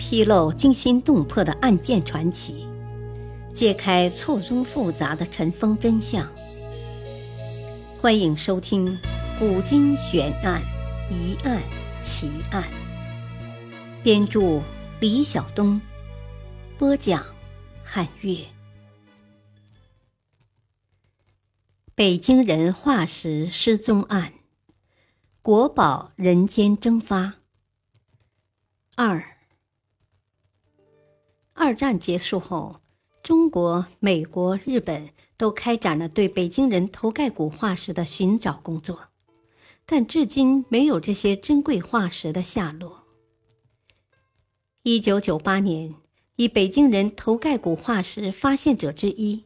披露惊心动魄的案件传奇，揭开错综复杂的尘封真相。欢迎收听《古今悬案、疑案、奇案》。编著：李晓东，播讲：汉月。北京人化石失踪案，国宝人间蒸发。二。二战结束后，中国、美国、日本都开展了对北京人头盖骨化石的寻找工作，但至今没有这些珍贵化石的下落。一九九八年，以北京人头盖骨化石发现者之一、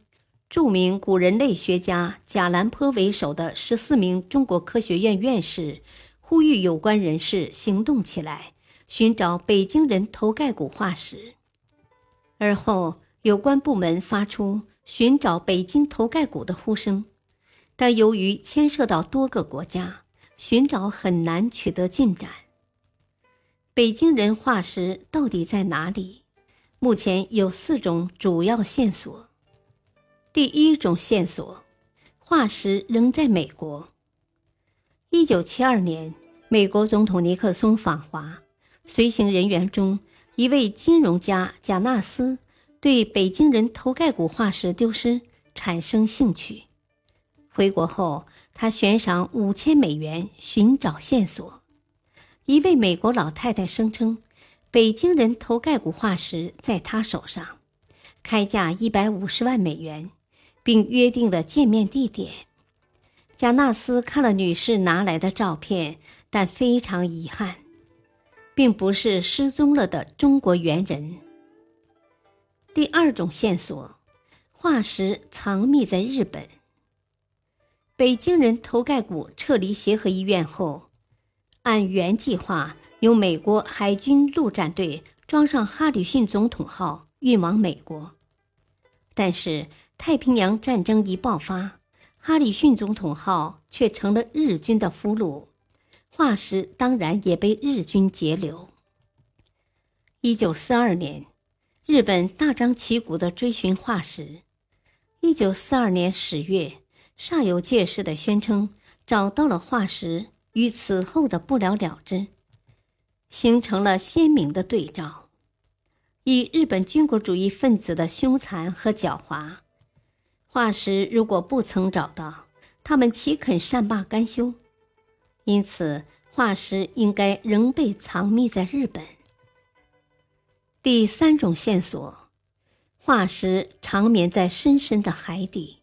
著名古人类学家贾兰坡为首的十四名中国科学院院士，呼吁有关人士行动起来，寻找北京人头盖骨化石。而后，有关部门发出寻找北京头盖骨的呼声，但由于牵涉到多个国家，寻找很难取得进展。北京人化石到底在哪里？目前有四种主要线索。第一种线索，化石仍在美国。一九七二年，美国总统尼克松访华，随行人员中。一位金融家贾纳斯对北京人头盖骨化石丢失产生兴趣。回国后，他悬赏五千美元寻找线索。一位美国老太太声称，北京人头盖骨化石在她手上，开价一百五十万美元，并约定了见面地点。贾纳斯看了女士拿来的照片，但非常遗憾。并不是失踪了的中国猿人。第二种线索，化石藏匿在日本。北京人头盖骨撤离协和医院后，按原计划由美国海军陆战队装上哈里逊总统号运往美国，但是太平洋战争一爆发，哈里逊总统号却成了日军的俘虏。化石当然也被日军截留。一九四二年，日本大张旗鼓的追寻化石。一九四二年十月，煞有介事的宣称找到了化石，与此后的不了了之，形成了鲜明的对照。以日本军国主义分子的凶残和狡猾，化石如果不曾找到，他们岂肯善罢甘休？因此，化石应该仍被藏匿在日本。第三种线索，化石长眠在深深的海底。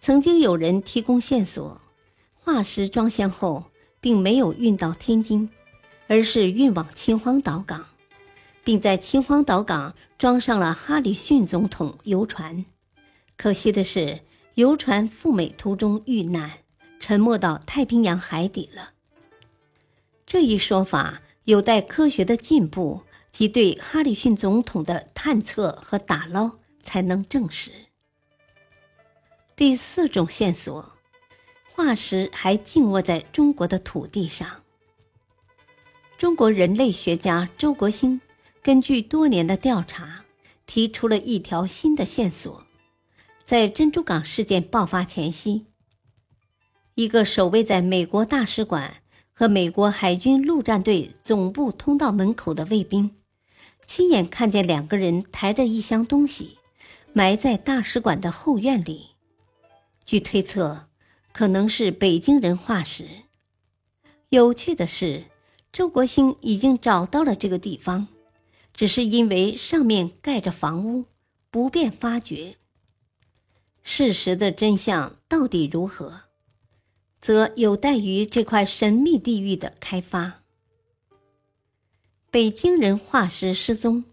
曾经有人提供线索，化石装箱后并没有运到天津，而是运往秦皇岛港，并在秦皇岛港装上了哈里逊总统游船。可惜的是，游船赴美途中遇难。沉没到太平洋海底了。这一说法有待科学的进步及对哈里逊总统的探测和打捞才能证实。第四种线索，化石还静卧在中国的土地上。中国人类学家周国兴根据多年的调查，提出了一条新的线索：在珍珠港事件爆发前夕。一个守卫在美国大使馆和美国海军陆战队总部通道门口的卫兵，亲眼看见两个人抬着一箱东西，埋在大使馆的后院里。据推测，可能是北京人化石。有趣的是，周国兴已经找到了这个地方，只是因为上面盖着房屋，不便发掘。事实的真相到底如何？则有待于这块神秘地域的开发。北京人化石失踪，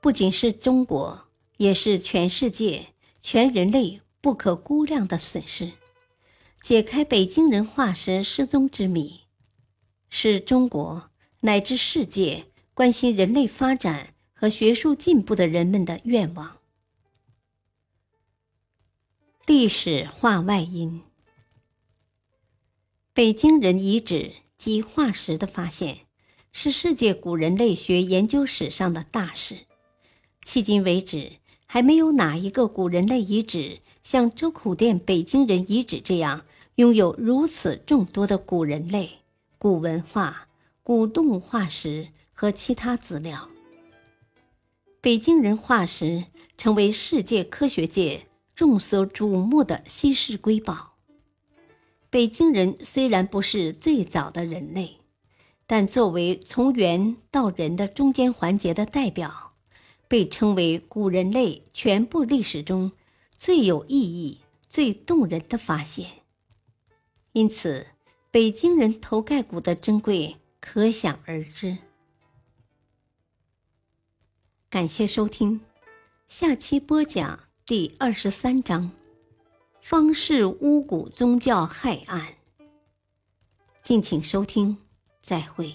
不仅是中国，也是全世界、全人类不可估量的损失。解开北京人化石失踪之谜，是中国乃至世界关心人类发展和学术进步的人们的愿望。历史话外音。北京人遗址及化石的发现，是世界古人类学研究史上的大事。迄今为止，还没有哪一个古人类遗址像周口店北京人遗址这样，拥有如此众多的古人类、古文化、古动物化石和其他资料。北京人化石成为世界科学界众所瞩目的稀世瑰宝。北京人虽然不是最早的人类，但作为从猿到人的中间环节的代表，被称为古人类全部历史中最有意义、最动人的发现。因此，北京人头盖骨的珍贵可想而知。感谢收听，下期播讲第二十三章：方氏巫蛊宗教害案。敬请收听，再会。